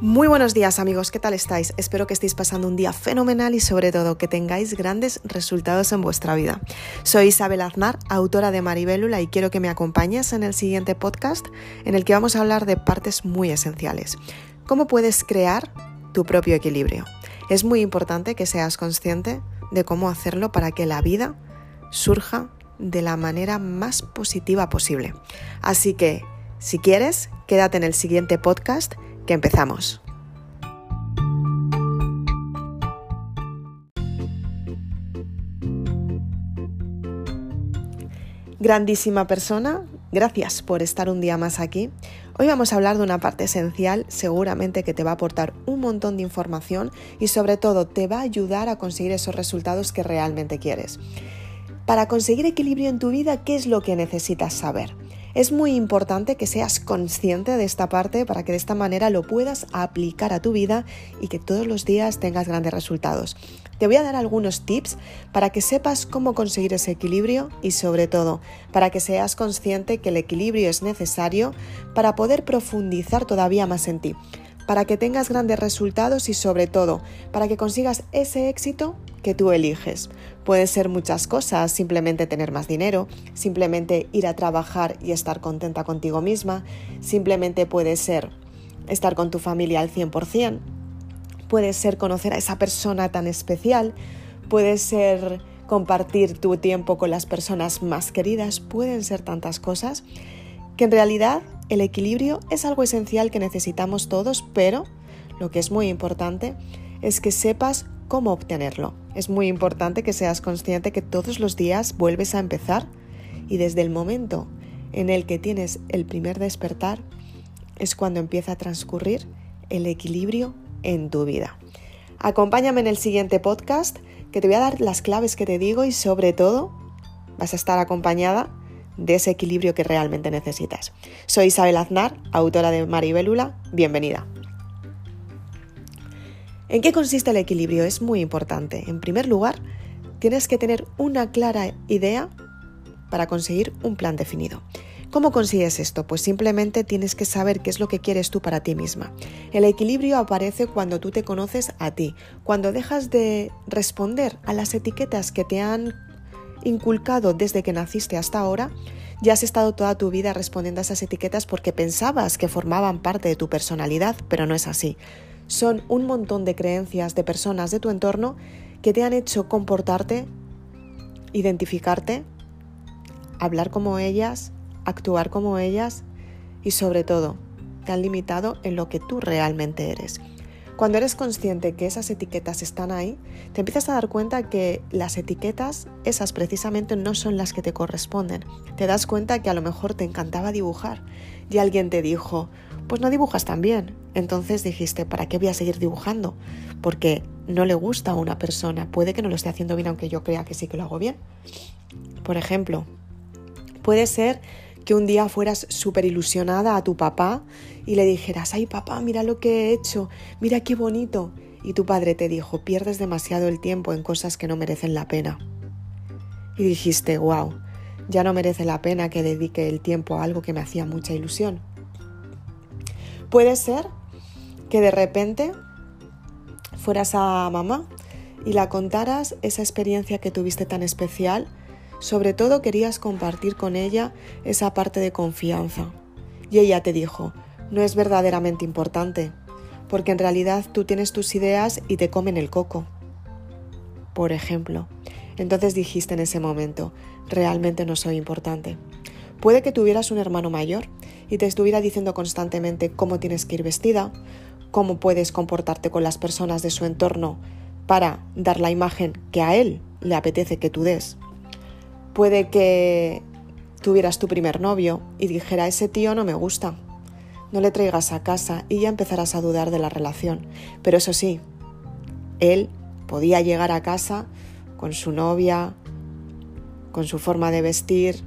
Muy buenos días amigos, ¿qué tal estáis? Espero que estéis pasando un día fenomenal y sobre todo que tengáis grandes resultados en vuestra vida. Soy Isabel Aznar, autora de Maribélula y quiero que me acompañes en el siguiente podcast en el que vamos a hablar de partes muy esenciales. ¿Cómo puedes crear tu propio equilibrio? Es muy importante que seas consciente de cómo hacerlo para que la vida surja de la manera más positiva posible. Así que, si quieres, quédate en el siguiente podcast que empezamos. Grandísima persona, gracias por estar un día más aquí. Hoy vamos a hablar de una parte esencial, seguramente que te va a aportar un montón de información y sobre todo te va a ayudar a conseguir esos resultados que realmente quieres. Para conseguir equilibrio en tu vida, ¿qué es lo que necesitas saber? Es muy importante que seas consciente de esta parte para que de esta manera lo puedas aplicar a tu vida y que todos los días tengas grandes resultados. Te voy a dar algunos tips para que sepas cómo conseguir ese equilibrio y sobre todo para que seas consciente que el equilibrio es necesario para poder profundizar todavía más en ti, para que tengas grandes resultados y sobre todo para que consigas ese éxito que tú eliges. Puede ser muchas cosas, simplemente tener más dinero, simplemente ir a trabajar y estar contenta contigo misma, simplemente puede ser estar con tu familia al 100%, puede ser conocer a esa persona tan especial, puede ser compartir tu tiempo con las personas más queridas, pueden ser tantas cosas que en realidad el equilibrio es algo esencial que necesitamos todos, pero lo que es muy importante es que sepas cómo obtenerlo. Es muy importante que seas consciente que todos los días vuelves a empezar y desde el momento en el que tienes el primer despertar es cuando empieza a transcurrir el equilibrio en tu vida. Acompáñame en el siguiente podcast que te voy a dar las claves que te digo y sobre todo vas a estar acompañada de ese equilibrio que realmente necesitas. Soy Isabel Aznar, autora de Maribélula. Bienvenida. ¿En qué consiste el equilibrio? Es muy importante. En primer lugar, tienes que tener una clara idea para conseguir un plan definido. ¿Cómo consigues esto? Pues simplemente tienes que saber qué es lo que quieres tú para ti misma. El equilibrio aparece cuando tú te conoces a ti, cuando dejas de responder a las etiquetas que te han inculcado desde que naciste hasta ahora, ya has estado toda tu vida respondiendo a esas etiquetas porque pensabas que formaban parte de tu personalidad, pero no es así son un montón de creencias de personas de tu entorno que te han hecho comportarte, identificarte, hablar como ellas, actuar como ellas y sobre todo te han limitado en lo que tú realmente eres. Cuando eres consciente que esas etiquetas están ahí, te empiezas a dar cuenta que las etiquetas, esas precisamente no son las que te corresponden. Te das cuenta que a lo mejor te encantaba dibujar y alguien te dijo, pues no dibujas tan bien. Entonces dijiste, ¿para qué voy a seguir dibujando? Porque no le gusta a una persona. Puede que no lo esté haciendo bien, aunque yo crea que sí que lo hago bien. Por ejemplo, puede ser que un día fueras súper ilusionada a tu papá y le dijeras, ay papá, mira lo que he hecho, mira qué bonito. Y tu padre te dijo, pierdes demasiado el tiempo en cosas que no merecen la pena. Y dijiste, wow, ya no merece la pena que dedique el tiempo a algo que me hacía mucha ilusión. Puede ser que de repente fueras a mamá y la contaras esa experiencia que tuviste tan especial, sobre todo querías compartir con ella esa parte de confianza. Y ella te dijo, no es verdaderamente importante, porque en realidad tú tienes tus ideas y te comen el coco. Por ejemplo, entonces dijiste en ese momento, realmente no soy importante. Puede que tuvieras un hermano mayor y te estuviera diciendo constantemente cómo tienes que ir vestida, cómo puedes comportarte con las personas de su entorno para dar la imagen que a él le apetece que tú des. Puede que tuvieras tu primer novio y dijera ese tío no me gusta, no le traigas a casa y ya empezarás a dudar de la relación. Pero eso sí, él podía llegar a casa con su novia, con su forma de vestir,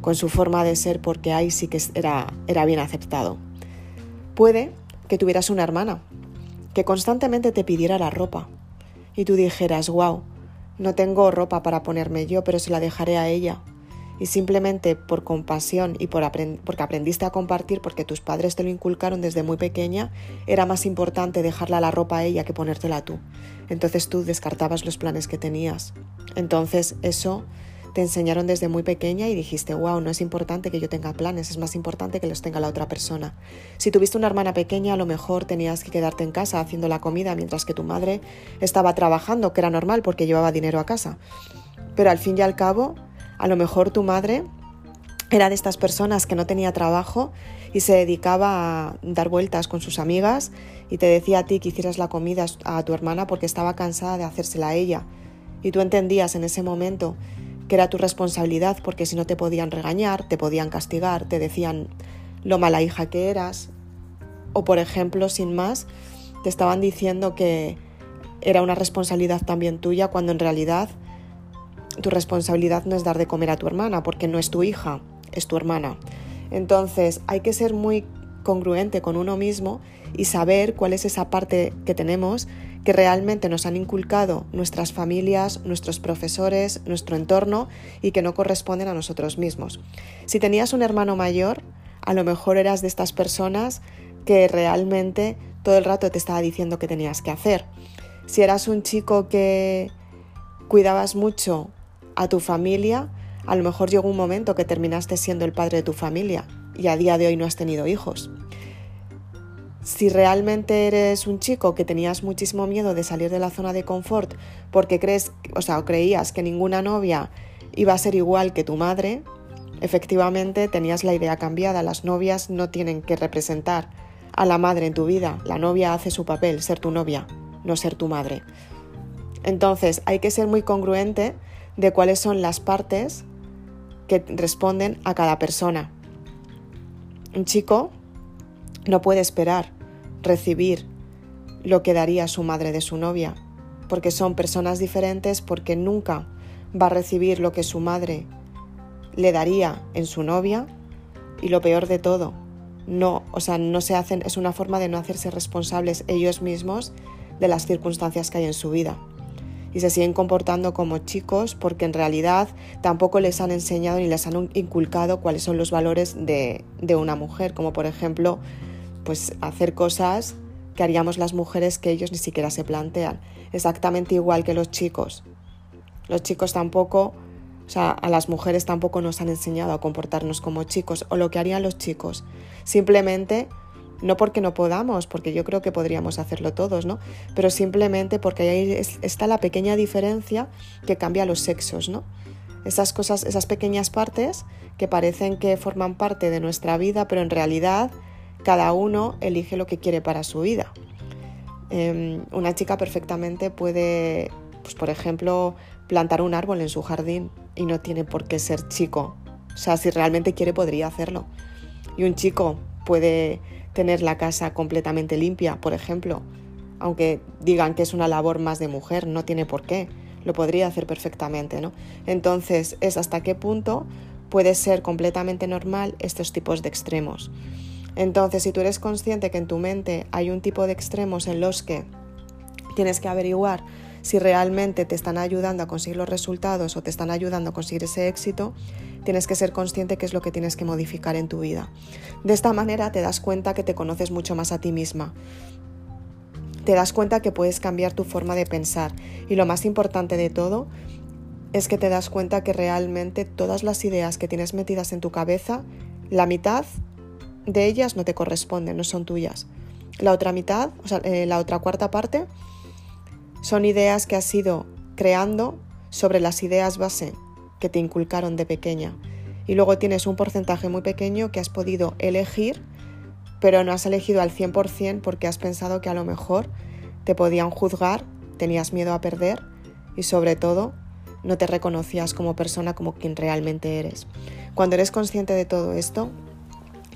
con su forma de ser, porque ahí sí que era, era bien aceptado. Puede que tuvieras una hermana que constantemente te pidiera la ropa y tú dijeras, wow, no tengo ropa para ponerme yo, pero se la dejaré a ella. y simplemente por compasión y por porque aprendiste a compartir, porque tus padres te lo inculcaron desde muy pequeña, era más importante dejarla la ropa a ella que ponértela tú. Entonces tú descartabas los planes que tenías. Entonces eso te enseñaron desde muy pequeña y dijiste, wow, no es importante que yo tenga planes, es más importante que los tenga la otra persona. Si tuviste una hermana pequeña, a lo mejor tenías que quedarte en casa haciendo la comida mientras que tu madre estaba trabajando, que era normal porque llevaba dinero a casa. Pero al fin y al cabo, a lo mejor tu madre era de estas personas que no tenía trabajo y se dedicaba a dar vueltas con sus amigas y te decía a ti que hicieras la comida a tu hermana porque estaba cansada de hacérsela a ella. Y tú entendías en ese momento que era tu responsabilidad porque si no te podían regañar, te podían castigar, te decían lo mala hija que eras, o por ejemplo, sin más, te estaban diciendo que era una responsabilidad también tuya cuando en realidad tu responsabilidad no es dar de comer a tu hermana porque no es tu hija, es tu hermana. Entonces hay que ser muy congruente con uno mismo y saber cuál es esa parte que tenemos que realmente nos han inculcado nuestras familias, nuestros profesores, nuestro entorno y que no corresponden a nosotros mismos. Si tenías un hermano mayor, a lo mejor eras de estas personas que realmente todo el rato te estaba diciendo qué tenías que hacer. Si eras un chico que cuidabas mucho a tu familia, a lo mejor llegó un momento que terminaste siendo el padre de tu familia y a día de hoy no has tenido hijos. Si realmente eres un chico que tenías muchísimo miedo de salir de la zona de confort porque crees, o sea, creías que ninguna novia iba a ser igual que tu madre, efectivamente tenías la idea cambiada. Las novias no tienen que representar a la madre en tu vida. La novia hace su papel, ser tu novia, no ser tu madre. Entonces hay que ser muy congruente de cuáles son las partes que responden a cada persona. Un chico no puede esperar recibir lo que daría su madre de su novia, porque son personas diferentes, porque nunca va a recibir lo que su madre le daría en su novia y lo peor de todo, no, o sea, no se hacen, es una forma de no hacerse responsables ellos mismos de las circunstancias que hay en su vida. Y se siguen comportando como chicos porque en realidad tampoco les han enseñado ni les han inculcado cuáles son los valores de, de una mujer, como por ejemplo pues hacer cosas que haríamos las mujeres que ellos ni siquiera se plantean. Exactamente igual que los chicos. Los chicos tampoco, o sea, a las mujeres tampoco nos han enseñado a comportarnos como chicos o lo que harían los chicos. Simplemente, no porque no podamos, porque yo creo que podríamos hacerlo todos, ¿no? Pero simplemente porque ahí está la pequeña diferencia que cambia los sexos, ¿no? Esas cosas, esas pequeñas partes que parecen que forman parte de nuestra vida, pero en realidad cada uno elige lo que quiere para su vida. Em, una chica perfectamente puede, pues, por ejemplo, plantar un árbol en su jardín y no tiene por qué ser chico. O sea, si realmente quiere podría hacerlo. Y un chico puede tener la casa completamente limpia, por ejemplo, aunque digan que es una labor más de mujer, no tiene por qué. Lo podría hacer perfectamente, ¿no? Entonces, es hasta qué punto puede ser completamente normal estos tipos de extremos. Entonces, si tú eres consciente que en tu mente hay un tipo de extremos en los que tienes que averiguar si realmente te están ayudando a conseguir los resultados o te están ayudando a conseguir ese éxito, tienes que ser consciente qué es lo que tienes que modificar en tu vida. De esta manera te das cuenta que te conoces mucho más a ti misma. Te das cuenta que puedes cambiar tu forma de pensar y lo más importante de todo es que te das cuenta que realmente todas las ideas que tienes metidas en tu cabeza, la mitad de ellas no te corresponden, no son tuyas. La otra mitad, o sea, eh, la otra cuarta parte, son ideas que has ido creando sobre las ideas base que te inculcaron de pequeña. Y luego tienes un porcentaje muy pequeño que has podido elegir, pero no has elegido al 100% porque has pensado que a lo mejor te podían juzgar, tenías miedo a perder y sobre todo no te reconocías como persona como quien realmente eres. Cuando eres consciente de todo esto,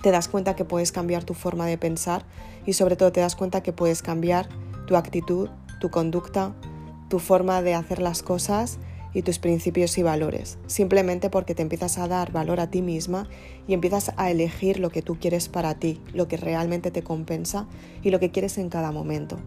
te das cuenta que puedes cambiar tu forma de pensar y sobre todo te das cuenta que puedes cambiar tu actitud, tu conducta, tu forma de hacer las cosas y tus principios y valores, simplemente porque te empiezas a dar valor a ti misma y empiezas a elegir lo que tú quieres para ti, lo que realmente te compensa y lo que quieres en cada momento.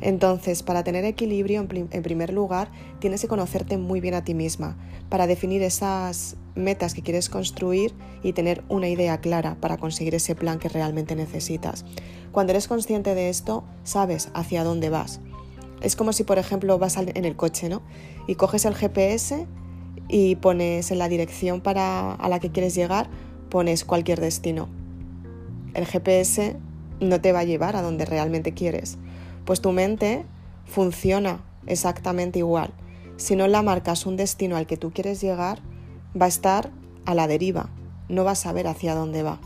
Entonces, para tener equilibrio, en, primer lugar, tienes que conocerte muy bien a ti misma, para definir esas metas que quieres construir y tener una idea clara para conseguir ese plan que realmente necesitas. Cuando eres consciente de esto, sabes hacia dónde vas. Es como si, por ejemplo, vas en el coche, ¿no? Y coges el GPS y pones en la dirección para, a la que quieres llegar, pones cualquier destino. El GPS no te va a llevar a donde realmente quieres pues tu mente funciona exactamente igual. Si no la marcas un destino al que tú quieres llegar, va a estar a la deriva, no vas a saber hacia dónde va.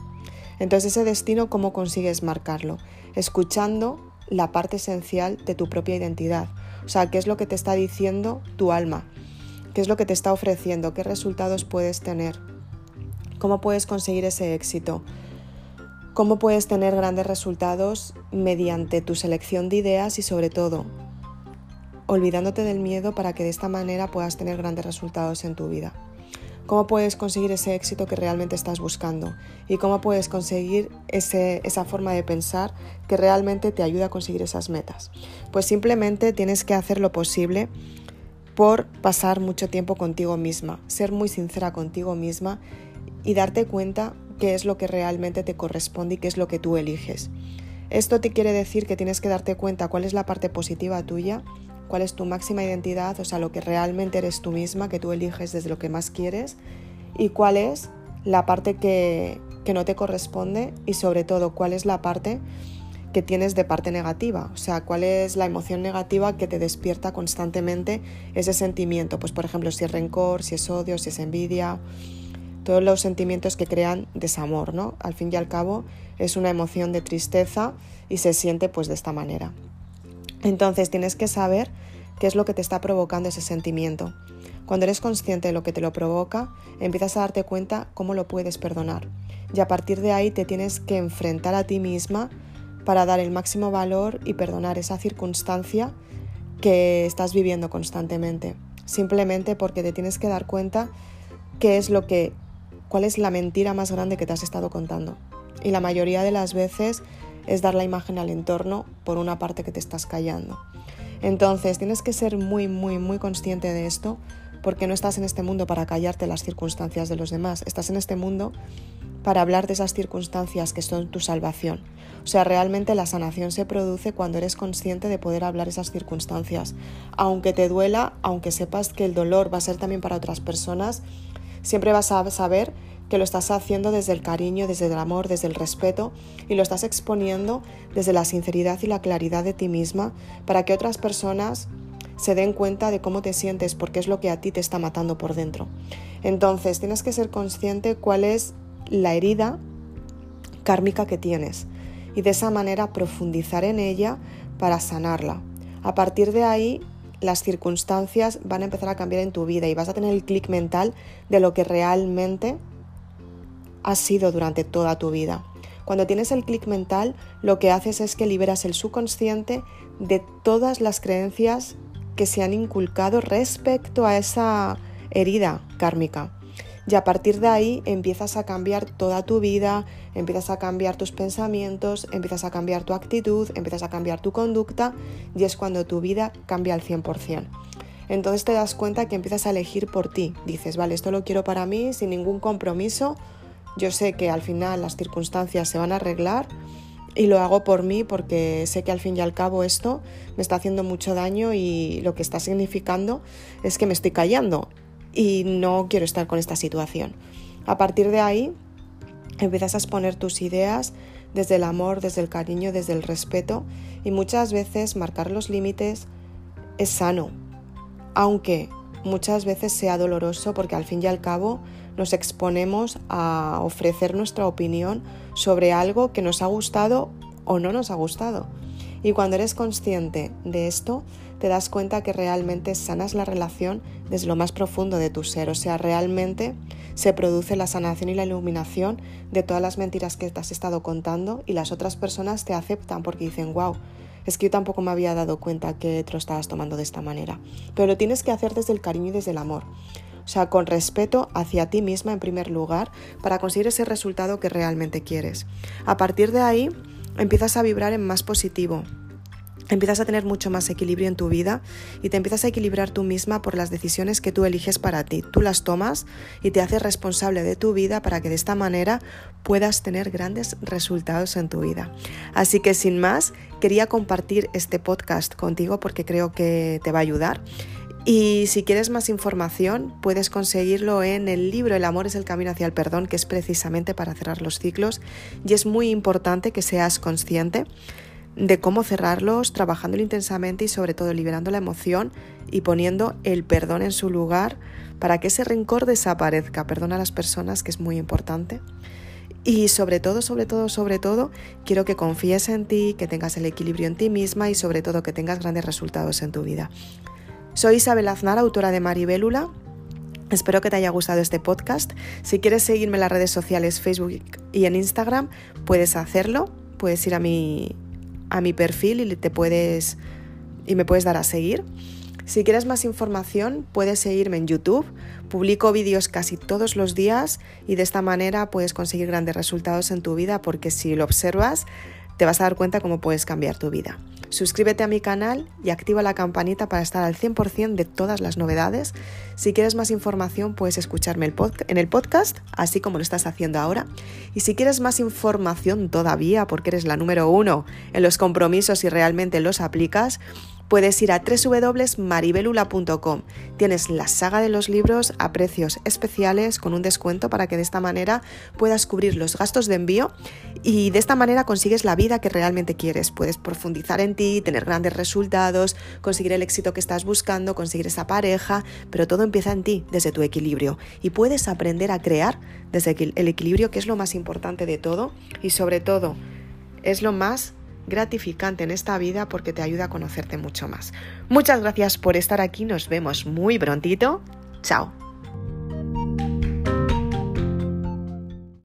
Entonces ese destino, ¿cómo consigues marcarlo? Escuchando la parte esencial de tu propia identidad. O sea, qué es lo que te está diciendo tu alma, qué es lo que te está ofreciendo, qué resultados puedes tener, cómo puedes conseguir ese éxito, cómo puedes tener grandes resultados mediante tu selección de ideas y sobre todo olvidándote del miedo para que de esta manera puedas tener grandes resultados en tu vida. Cómo puedes conseguir ese éxito que realmente estás buscando y cómo puedes conseguir esa forma de pensar que realmente te ayuda a conseguir esas metas. Pues simplemente tienes que hacer lo posible por pasar mucho tiempo contigo misma, ser muy sincera contigo misma y darte cuenta qué es lo que realmente te corresponde y qué es lo que tú eliges. Esto te quiere decir que tienes que darte cuenta cuál es la parte positiva tuya, cuál es tu máxima identidad, o sea, lo que realmente eres tú misma, que tú eliges desde lo que más quieres, y cuál es la parte que, que no te corresponde y sobre todo cuál es la parte que tienes de parte negativa, o sea, cuál es la emoción negativa que te despierta constantemente ese sentimiento, pues por ejemplo, si es rencor, si es odio, si es envidia, todos los sentimientos que crean desamor, ¿no? Al fin y al cabo es una emoción de tristeza y se siente pues de esta manera. Entonces tienes que saber qué es lo que te está provocando ese sentimiento. Cuando eres consciente de lo que te lo provoca, empiezas a darte cuenta cómo lo puedes perdonar. Y a partir de ahí te tienes que enfrentar a ti misma para dar el máximo valor y perdonar esa circunstancia que estás viviendo constantemente. Simplemente porque te tienes que dar cuenta qué es lo que cuál es la mentira más grande que te has estado contando. Y la mayoría de las veces es dar la imagen al entorno por una parte que te estás callando. Entonces tienes que ser muy, muy, muy consciente de esto porque no estás en este mundo para callarte las circunstancias de los demás, estás en este mundo para hablar de esas circunstancias que son tu salvación. O sea, realmente la sanación se produce cuando eres consciente de poder hablar esas circunstancias. Aunque te duela, aunque sepas que el dolor va a ser también para otras personas, Siempre vas a saber que lo estás haciendo desde el cariño, desde el amor, desde el respeto y lo estás exponiendo desde la sinceridad y la claridad de ti misma para que otras personas se den cuenta de cómo te sientes porque es lo que a ti te está matando por dentro. Entonces tienes que ser consciente cuál es la herida kármica que tienes y de esa manera profundizar en ella para sanarla. A partir de ahí las circunstancias van a empezar a cambiar en tu vida y vas a tener el clic mental de lo que realmente has sido durante toda tu vida. Cuando tienes el clic mental, lo que haces es que liberas el subconsciente de todas las creencias que se han inculcado respecto a esa herida kármica. Y a partir de ahí empiezas a cambiar toda tu vida, empiezas a cambiar tus pensamientos, empiezas a cambiar tu actitud, empiezas a cambiar tu conducta y es cuando tu vida cambia al 100%. Entonces te das cuenta que empiezas a elegir por ti. Dices, vale, esto lo quiero para mí sin ningún compromiso. Yo sé que al final las circunstancias se van a arreglar y lo hago por mí porque sé que al fin y al cabo esto me está haciendo mucho daño y lo que está significando es que me estoy callando y no quiero estar con esta situación. A partir de ahí empiezas a exponer tus ideas desde el amor, desde el cariño, desde el respeto y muchas veces marcar los límites es sano, aunque muchas veces sea doloroso porque al fin y al cabo nos exponemos a ofrecer nuestra opinión sobre algo que nos ha gustado o no nos ha gustado. Y cuando eres consciente de esto, te das cuenta que realmente sanas la relación desde lo más profundo de tu ser, o sea, realmente se produce la sanación y la iluminación de todas las mentiras que te has estado contando y las otras personas te aceptan porque dicen, wow, es que yo tampoco me había dado cuenta que te lo estabas tomando de esta manera. Pero lo tienes que hacer desde el cariño y desde el amor. O sea, con respeto hacia ti misma en primer lugar para conseguir ese resultado que realmente quieres. A partir de ahí, empiezas a vibrar en más positivo, empiezas a tener mucho más equilibrio en tu vida y te empiezas a equilibrar tú misma por las decisiones que tú eliges para ti. Tú las tomas y te haces responsable de tu vida para que de esta manera puedas tener grandes resultados en tu vida. Así que sin más, quería compartir este podcast contigo porque creo que te va a ayudar. Y si quieres más información, puedes conseguirlo en el libro El amor es el camino hacia el perdón, que es precisamente para cerrar los ciclos. Y es muy importante que seas consciente de cómo cerrarlos, trabajándolo intensamente y sobre todo liberando la emoción y poniendo el perdón en su lugar para que ese rencor desaparezca. Perdona a las personas, que es muy importante. Y sobre todo, sobre todo, sobre todo, quiero que confíes en ti, que tengas el equilibrio en ti misma y sobre todo que tengas grandes resultados en tu vida. Soy Isabel Aznar, autora de Maribélula. Espero que te haya gustado este podcast. Si quieres seguirme en las redes sociales, Facebook y en Instagram, puedes hacerlo. Puedes ir a mi a mi perfil y te puedes y me puedes dar a seguir. Si quieres más información, puedes seguirme en YouTube. Publico vídeos casi todos los días y de esta manera puedes conseguir grandes resultados en tu vida porque si lo observas, te vas a dar cuenta cómo puedes cambiar tu vida. Suscríbete a mi canal y activa la campanita para estar al 100% de todas las novedades. Si quieres más información puedes escucharme en el podcast, así como lo estás haciendo ahora. Y si quieres más información todavía, porque eres la número uno en los compromisos y realmente los aplicas, puedes ir a www.maribelula.com. Tienes la saga de los libros a precios especiales con un descuento para que de esta manera puedas cubrir los gastos de envío y de esta manera consigues la vida que realmente quieres. Puedes profundizar en ti, tener grandes resultados, conseguir el éxito que estás buscando, conseguir esa pareja, pero todo empieza en ti, desde tu equilibrio. Y puedes aprender a crear desde el equilibrio, que es lo más importante de todo y sobre todo es lo más gratificante en esta vida porque te ayuda a conocerte mucho más. Muchas gracias por estar aquí, nos vemos muy prontito. Chao.